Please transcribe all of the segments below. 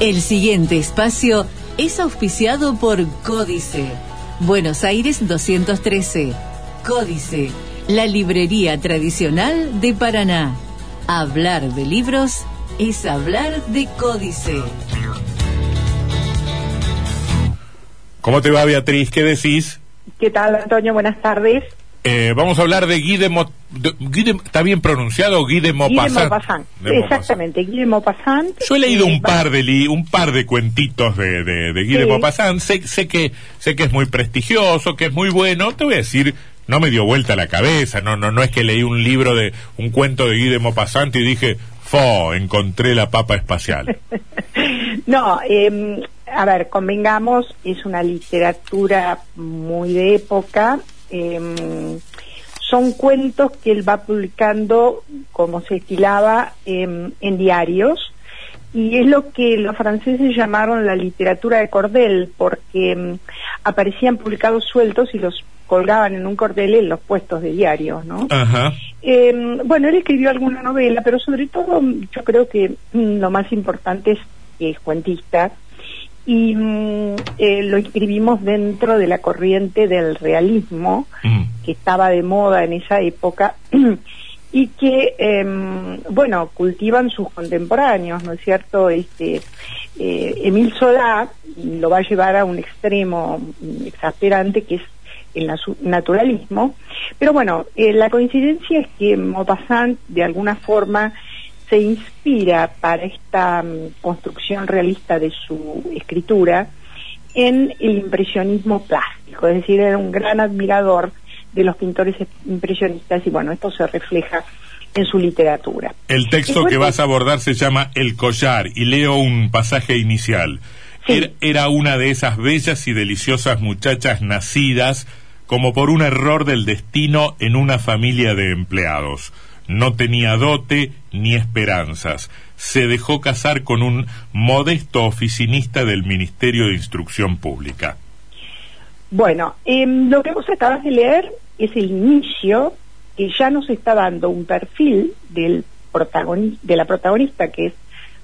El siguiente espacio es auspiciado por Códice. Buenos Aires 213. Códice, la librería tradicional de Paraná. Hablar de libros es hablar de Códice. ¿Cómo te va Beatriz? ¿Qué decís? ¿Qué tal, Antonio? Buenas tardes. Eh, vamos a hablar de Guy de, Mo, de- Guy de- ¿Está bien pronunciado? Guy de Maupassant. Guy de. Exactamente, Guy de Maupassant. Yo he leído Eh, un par de li- un par de cuentitos de, de, de Guy de. Maupassant. Sé, sé que sé que es muy prestigioso, que es muy bueno. Te voy a decir, no me dio vuelta la cabeza. No no no es que leí un libro de un cuento de Guy de Maupassant y dije, "Fo, encontré la papa espacial." No, eh, a ver, convengamos, es una literatura muy de época. Eh, son cuentos que él va publicando, como se estilaba, em, en diarios. Y es lo que los franceses llamaron la literatura de cordel, porque em, aparecían publicados sueltos y los colgaban en un cordel en los puestos de diarios, ¿no? Ajá. Bueno, él escribió alguna novela, pero sobre todo yo creo que mm, lo más importante es que es cuentista y mm, eh, lo escribimos dentro de la corriente del realismo Mm. que estaba de moda en esa época y que, em, bueno, cultivan sus contemporáneos, ¿no es cierto? Este, eh, Emil Solá lo va a llevar a un extremo mm, exasperante que es el naturalismo, pero bueno, eh, la coincidencia es que Maupassant de alguna forma se inspira para esta mm, construcción realista de su escritura en el impresionismo plástico, es decir, era un gran admirador de los pintores impresionistas y bueno, esto se refleja en su literatura. El texto que vas a abordar se llama El collar y leo un pasaje inicial. Sí. Era, era una de esas bellas y deliciosas muchachas nacidas como por un error del destino en una familia de empleados. No tenía dote ni esperanzas. Se dejó casar con un modesto oficinista del Ministerio de Instrucción Pública. Bueno, em, lo que vos acabas de leer es el inicio que ya nos está dando un perfil del de la protagonista que es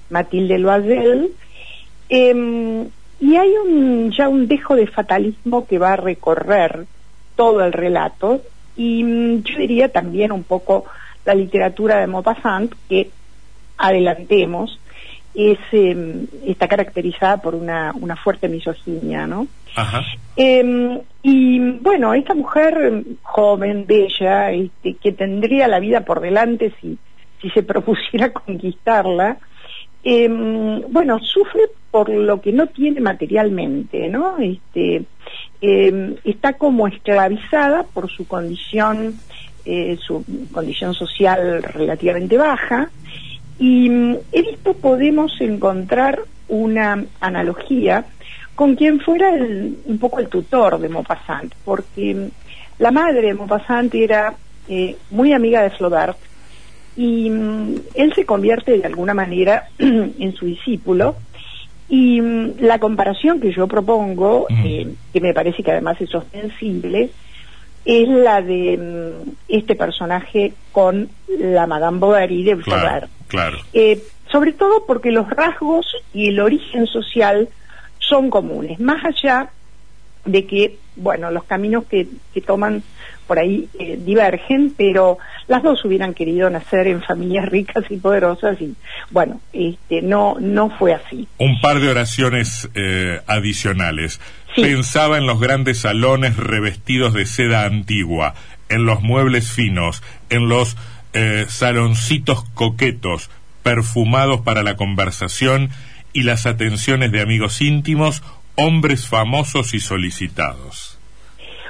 Matilde Loisel em, y hay un, ya un dejo de fatalismo que va a recorrer todo el relato y mm, yo diría también un poco la literatura de Maupassant que adelantemos es, em, está caracterizada por una, una fuerte misoginia, ¿no? Ajá. Eh, y bueno, esta mujer joven, bella, este, que tendría la vida por delante si, si se propusiera conquistarla, eh, bueno, sufre por lo que no tiene materialmente, ¿no? Este, está como esclavizada por su condición, eh, su condición social relativamente baja, y mm, en esto podemos encontrar una analogía con quien fuera el- un poco el tutor de Maupassant, porque mm, la madre de Maupassant era eh, muy amiga de Flaubert y mm, él se convierte de alguna manera en su discípulo. Y mm, la comparación que yo propongo, eh, que me parece que además es ostensible, es la de mm, este personaje con la Madame Bovary de Claro, Flaubert. claro. Eh, sobre todo porque los rasgos y el origen social son comunes, más allá de que, bueno, los caminos que, que toman por ahí eh, divergen, pero las dos hubieran querido nacer en familias ricas y poderosas y, bueno, este, no, no fue así. Un par de oraciones eh, adicionales. Sí. Pensaba en los grandes salones revestidos de seda antigua, en los muebles finos, en los eh, saloncitos coquetos, perfumados para la conversación y las atenciones de amigos íntimos, hombres famosos y solicitados.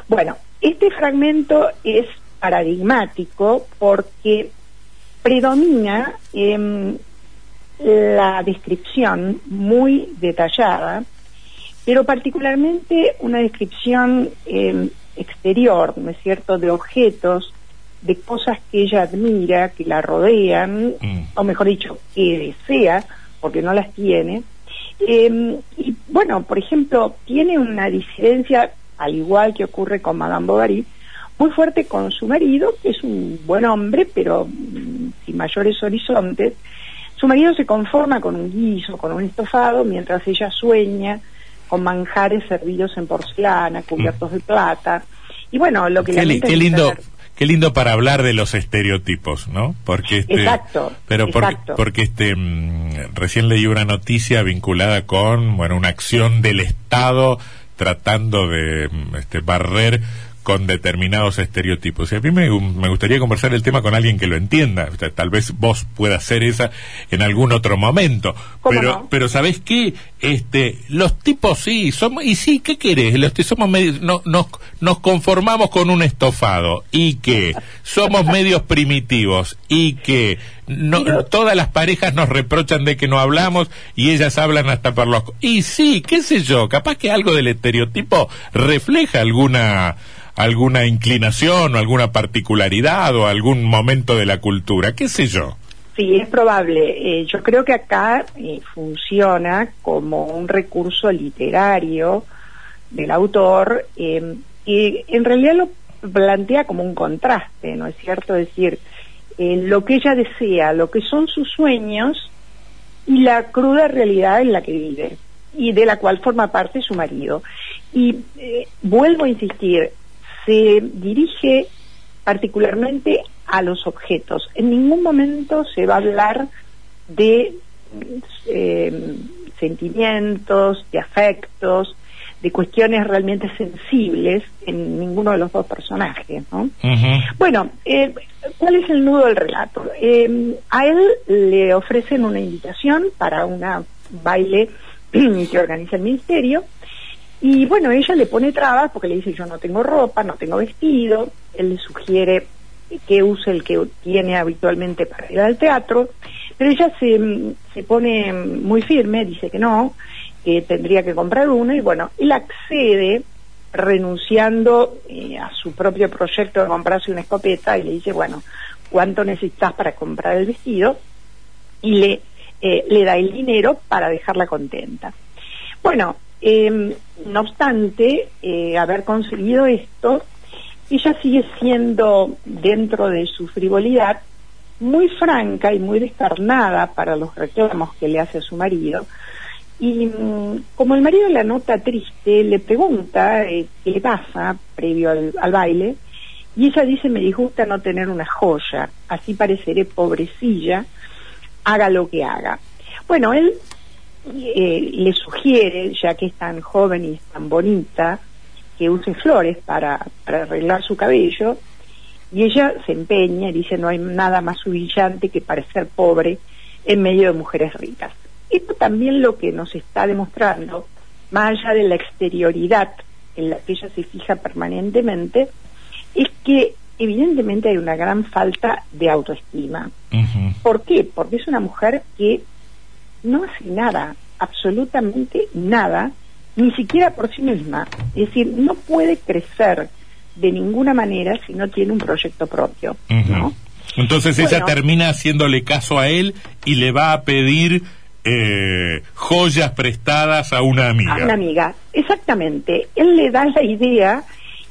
Bueno, este fragmento es paradigmático porque predomina em, la descripción muy detallada, pero particularmente una descripción em, exterior, ¿no es cierto?, de objetos, de cosas que ella admira, que la rodean, Mm. o mejor dicho, que desea, porque no las tiene. Eh, y bueno, por ejemplo, tiene una disidencia, al igual que ocurre con Madame Bovary, muy fuerte con su marido, que es un buen hombre, pero mm, sin mayores horizontes, Su marido se conforma con un guiso, con un estofado, mientras ella sueña con manjares servidos en porcelana, cubiertos de plata. Y bueno, lo que qué, li- qué lindo qué lindo para hablar de los estereotipos, ¿no? Porque este, Exacto, pero porque, exacto. porque este mm, recién leí una noticia vinculada con bueno una acción del Estado tratando de mm, este barrer con determinados estereotipos. Y a mí me, me gustaría conversar el tema con alguien que lo entienda. O sea, tal vez vos puedas hacer esa en algún otro momento. ¿Cómo Pero, no? pero ¿sabés qué? Este, los tipos sí, somos, y sí, ¿qué querés? Los, somos medios, no, nos, nos conformamos con un estofado y que somos medios primitivos y que no, Pero- todas las parejas nos reprochan de que no hablamos y ellas hablan hasta por los... Y sí, qué sé yo, capaz que algo del estereotipo refleja alguna alguna inclinación o alguna particularidad o algún momento de la cultura, qué sé yo. Sí, es probable. Eh, yo creo que acá eh, funciona como un recurso literario del autor eh, y en realidad lo plantea como un contraste, ¿no es cierto? Es decir, eh, lo que ella desea, lo que son sus sueños y la cruda realidad en la que vive y de la cual forma parte su marido. Y eh, vuelvo a insistir, se dirige particularmente a los objetos. En ningún momento se va a hablar de eh, sentimientos, de afectos, de cuestiones realmente sensibles en ninguno de los dos personajes, ¿no? Bueno, eh, ¿cuál es el nudo del relato? Eh, a él le ofrecen una invitación para una baile que organiza el ministerio y bueno, ella le pone trabas porque le dice yo no tengo ropa, no tengo vestido, él le sugiere que use el que tiene habitualmente para ir al teatro, pero ella se, se pone muy firme, dice que no, que tendría que comprar uno y bueno, él accede renunciando eh, a su propio proyecto de comprarse una escopeta y le dice, bueno, ¿cuánto necesitas para comprar el vestido? Y le, eh, le da el dinero para dejarla contenta. Bueno, eh, no obstante eh, haber conseguido esto, ella sigue siendo, dentro de su frivolidad, muy franca y muy descarnada para los reclamos que le hace a su marido. Y mm, como el marido la nota triste, le pregunta eh, qué le pasa previo al, baile, y ella dice, me disgusta no tener una joya, así pareceré pobrecilla, haga lo que haga. Bueno, él eh, le sugiere, ya que es tan joven y tan bonita, que use flores para, para arreglar su cabello, y ella se empeña dice no hay nada más humillante que parecer pobre en medio de mujeres ricas. Esto también lo que nos está demostrando, más allá de la exterioridad en la que ella se fija permanentemente, es que evidentemente hay una gran falta de autoestima. Ujú. ¿Por qué? Porque es una mujer que no hace nada, absolutamente nada, ni siquiera por sí misma. Es decir, no puede crecer de ninguna manera si no tiene un proyecto propio. Entonces ella termina haciéndole caso a él y le va a pedir eh, joyas prestadas a una amiga. A una amiga, exactamente. Él le da la idea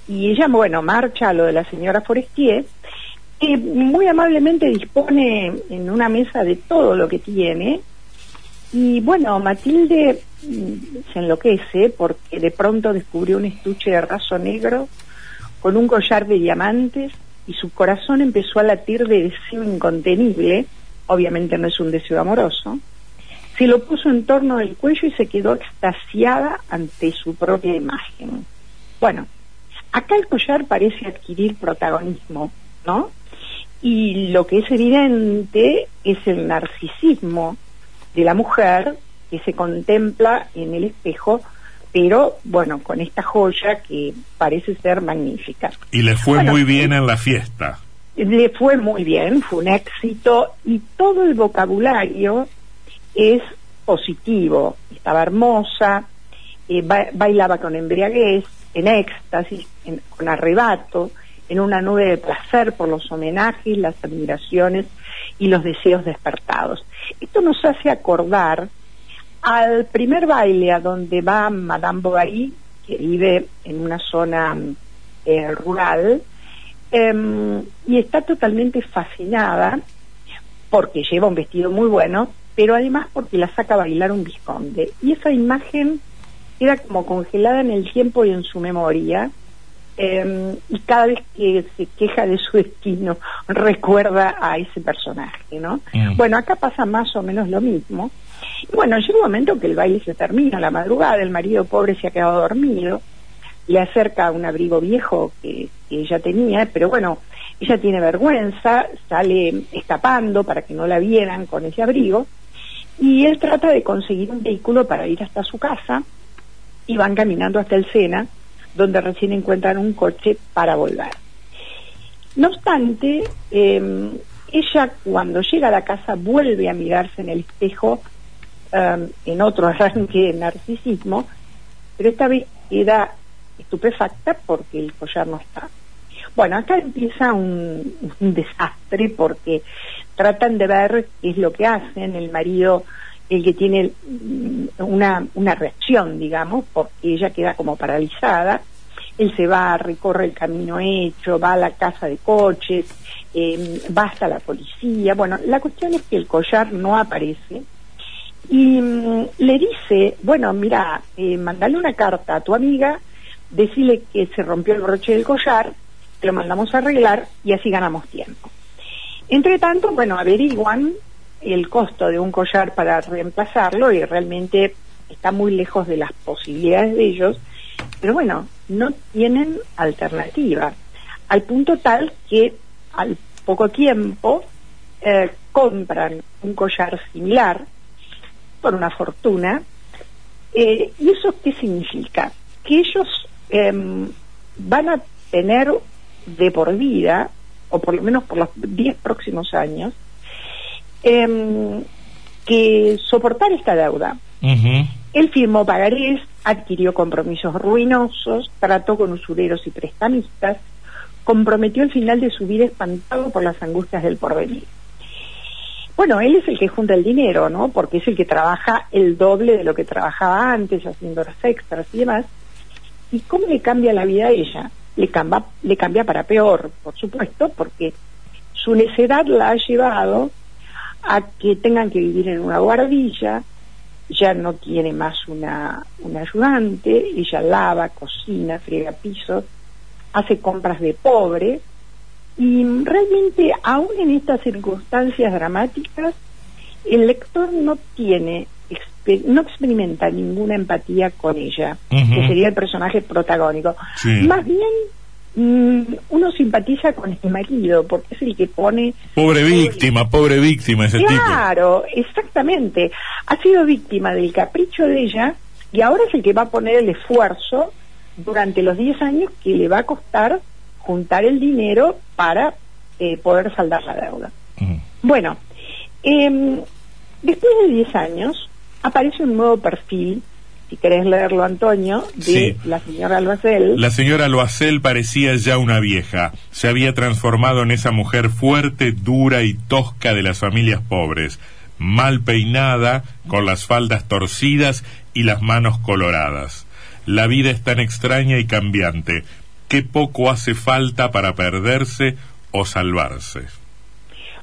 y ella, bueno, marcha a lo de la señora Forestier, que muy amablemente dispone en una mesa de todo lo que tiene. Y bueno, Matilde mm, se enloquece porque de pronto descubrió un estuche de raso negro con un collar de diamantes y su corazón empezó a latir de deseo incontenible. Obviamente no es un deseo amoroso se lo puso en torno del cuello y se quedó extasiada ante su propia imagen. Bueno, acá el collar parece adquirir protagonismo, ¿no? Y lo que es evidente es el narcisismo de la mujer que se contempla en el espejo, pero bueno, con esta joya que parece ser magnífica. Y le fue Bueno, muy bien en la fiesta. Le fue muy bien, fue un éxito y todo el vocabulario es positivo. Estaba hermosa, eh, ba- bailaba con embriaguez, en éxtasis, con arrebato, en una nube de placer por los homenajes, las admiraciones y los deseos despertados. Esto nos hace acordar al primer baile a donde va Madame Bovary, que vive en una zona mm, eh, rural, em, y está totalmente fascinada porque lleva un vestido muy bueno, pero además porque la saca a bailar un visconde. Y esa imagen queda como congelada en el tiempo y en su memoria. Em, y cada vez que se queja de su destino recuerda a ese personaje, ¿no? Mm. Bueno, acá pasa más o menos lo mismo. Y bueno, llega un momento que el baile se termina, a la madrugada, el marido pobre se ha quedado dormido, le acerca un abrigo viejo que, que ella tenía, pero bueno, ella tiene vergüenza, sale escapando para que no la vieran con ese abrigo, y él trata de conseguir un vehículo para ir hasta su casa, y van caminando hasta el Sena, donde recién encuentran un coche para volver. No obstante, eh, ella cuando llega a la casa vuelve a mirarse en el espejo eh, en otro arranque de narcisismo, pero esta vez queda estupefacta porque el collar no está. Bueno, acá empieza un, desastre porque tratan de ver qué es lo que hacen, el marido el que tiene mm, una, una reacción, digamos, porque ella queda como paralizada. Él se va, recorre el camino hecho, va a la casa de coches, eh, va hasta la policía. Bueno, la cuestión es que el collar no aparece y mm, le dice, bueno, mira, eh, mandale una carta a tu amiga, decirle que se rompió el broche del collar, lo mandamos a arreglar y así ganamos tiempo. Entre tanto, bueno, averiguan el costo de un collar para reemplazarlo y realmente está muy lejos de las posibilidades de ellos, pero bueno, no tienen alternativa, al punto tal que al poco tiempo eh, compran un collar similar por una fortuna, eh, ¿y eso qué significa? Que ellos em, van a tener de por vida, o por lo menos por los 10 próximos años, em, que soportar esta deuda. Él firmó pagarés, adquirió compromisos ruinosos, trató con usureros y prestamistas, comprometió el final de su vida espantado por las angustias del porvenir. Bueno, él es el que junta el dinero, ¿no? Porque es el que trabaja el doble de lo que trabajaba antes, haciendo horas extras y demás. ¿Y cómo le cambia la vida a ella? Le cambia, le cambia para peor, por supuesto, porque su necedad la ha llevado a que tengan que vivir en una guardilla, ya no tiene más una, una ayudante, ella lava, cocina, friega pisos, hace compras de pobre, y realmente, aún en estas circunstancias dramáticas, el lector no tiene, no experimenta ninguna empatía con ella, que sería el personaje protagónico. Sí. Más bien, mm, uno simpatiza con el marido, porque es el que pone Pobre víctima, pobre víctima ese tipo. Claro, exactamente. Ha sido víctima del capricho de ella y ahora es el que va a poner el esfuerzo durante los 10 años que le va a costar juntar el dinero para eh, poder saldar la deuda. Bueno, em, después de 10 años aparece un nuevo perfil, si querés leerlo Antonio, de Sí. la señora Albacel. La señora Loacel parecía ya una vieja. Se había transformado en esa mujer fuerte, dura y tosca de las familias pobres, mal peinada, con las faldas torcidas y las manos coloradas. La vida es tan extraña y cambiante. Qué poco hace falta para perderse o salvarse.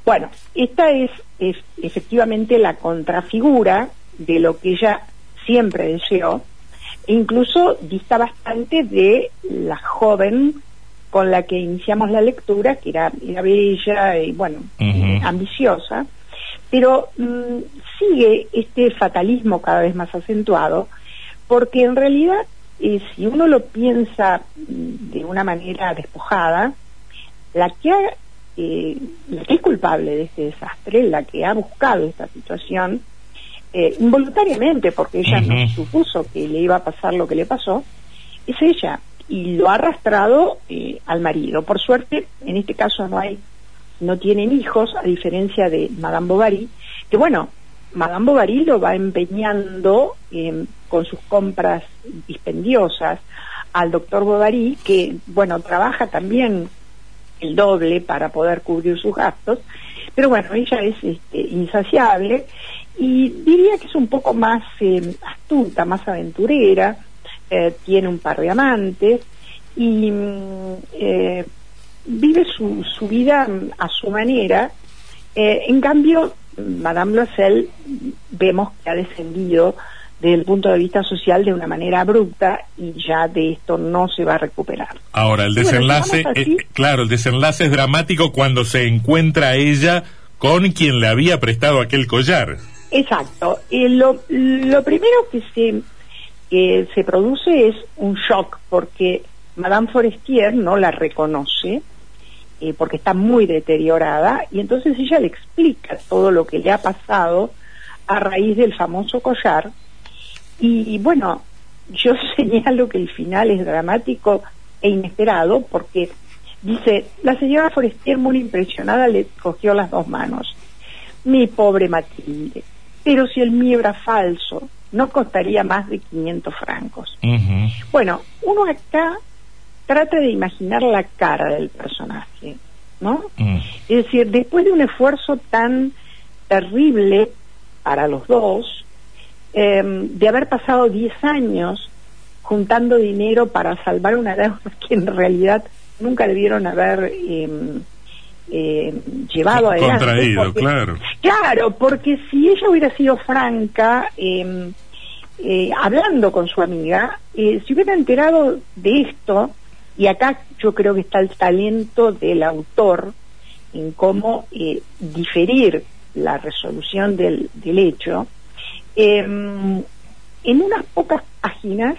Bueno, esta es, es efectivamente la contrafigura de lo que ella siempre deseó, e incluso dista bastante de la joven con la que iniciamos la lectura, que era, era bella y, bueno, eh, ambiciosa, pero mm, sigue este fatalismo cada vez más acentuado, porque en realidad, eh, si uno lo piensa mm, de una manera despojada, la que, ha, eh, la que es culpable de este desastre, la que ha buscado esta situación, eh, involuntariamente, porque ella no supuso que le iba a pasar lo que le pasó, es ella, y lo ha arrastrado eh, al marido. Por suerte, en este caso no hay, no tienen hijos, a diferencia de Madame Bovary, que bueno, Madame Bovary lo va empeñando eh, con sus compras dispendiosas al doctor Bovary, que bueno, trabaja también el doble para poder cubrir sus gastos, pero bueno, ella es este, insaciable y diría que es un poco más eh, astuta, más aventurera, eh, tiene un par de amantes y mm, eh, vive su, su vida mm, a su manera Eh, en cambio, Madame Loisel vemos que ha descendido desde el punto de vista social de una manera abrupta y ya de esto no se va a recuperar. Ahora, el desenlace, claro, el desenlace es dramático cuando se encuentra ella con quien le había prestado aquel collar. Exacto. Eh, lo, primero que se, que se produce es un shock porque Madame Forestier no la reconoce eh, porque está muy deteriorada y entonces ella le explica todo lo que le ha pasado a raíz del famoso collar y, bueno, yo señalo que el final es dramático e inesperado porque dice, la señora Forestier muy impresionada le cogió las dos manos. Mi pobre Matilde, pero si el mío era falso, no costaría más de 500 francos. Bueno, uno acá trata de imaginar la cara del personaje, ¿no? Mm. Es decir, después de un esfuerzo tan terrible para los dos, em, de haber pasado 10 años juntando dinero para salvar una deuda que en realidad nunca debieron haber eh, eh, llevado adelante. Contraído, claro. Claro, porque si ella hubiera sido franca, em, eh, hablando con su amiga, eh, se hubiera enterado de esto, y acá yo creo que está el talento del autor en cómo eh, diferir la resolución del, del hecho, em, en unas pocas páginas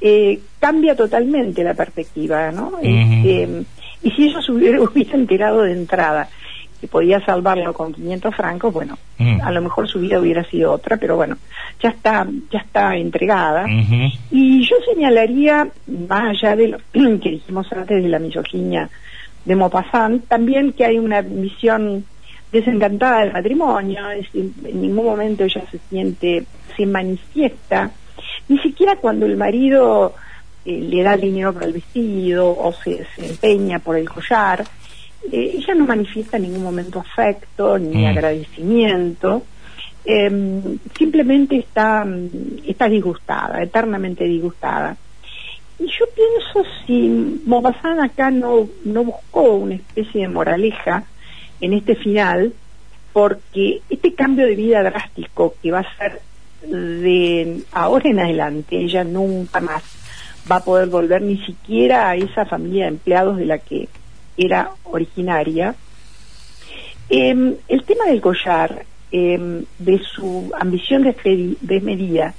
eh, cambia totalmente la perspectiva, ¿no? Este, y si hubiera, hubiera enterado de entrada que podía salvarlo con 500 francos, bueno, mm. a lo mejor su vida hubiera sido otra, pero bueno, ya está, ya está entregada. Y yo señalaría, más allá de lo que dijimos antes de la misoginia de Maupassant, también que hay una visión desencantada del matrimonio, es decir, en ningún momento ella se siente, se manifiesta, ni siquiera cuando el marido eh, le da dinero para el vestido o se, empeña por el collar, eh, ella no manifiesta en ningún momento afecto ni mm. agradecimiento, em, simplemente está, está disgustada, eternamente disgustada. Y yo pienso si Maupassant acá no, no buscó una especie de moraleja en este final, porque este cambio de vida drástico que va a ser de ahora en adelante, ella nunca más va a poder volver ni siquiera a esa familia de empleados de la que era originaria. Em, el tema del collar, em, de su ambición desmedida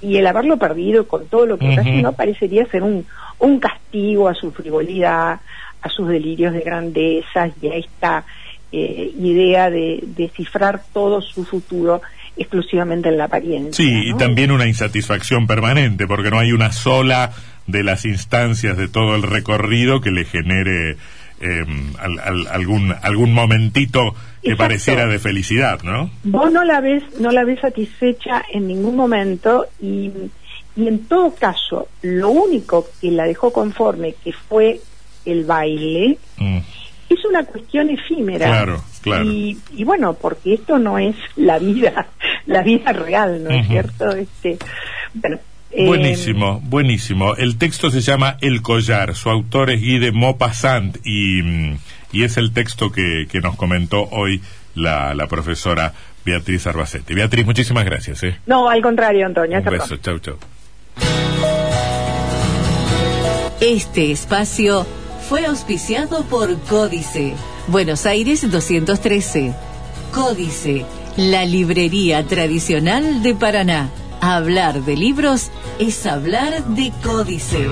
y el haberlo perdido con todo lo que uh no parecería ser un, un castigo a su frivolidad, a sus delirios de grandeza y a esta eh, idea de descifrar todo su futuro exclusivamente en la apariencia. Sí, y también una insatisfacción permanente, porque no hay una sola de las instancias de todo el recorrido que le genere em, algún algún momentito que pareciera de felicidad, ¿no? Vos no la ves no la ves satisfecha en ningún momento y, y en todo caso lo único que la dejó conforme que fue el baile mm. es una cuestión efímera. Claro, claro. Y, y bueno, porque esto no es la vida la vida real, ¿no es cierto? Este, eh, buenísimo, buenísimo. El texto se llama El collar, su autor es Guy de Maupassant y, mm, y es el texto que, que nos comentó hoy la, la profesora Beatriz Arbacete. Beatriz, muchísimas gracias. ¿eh? No, al contrario, Antonio. Un beso, chau, chau. Este espacio fue auspiciado por Códice, Buenos Aires 213. Códice la librería tradicional de Paraná. Hablar de libros es hablar de códice.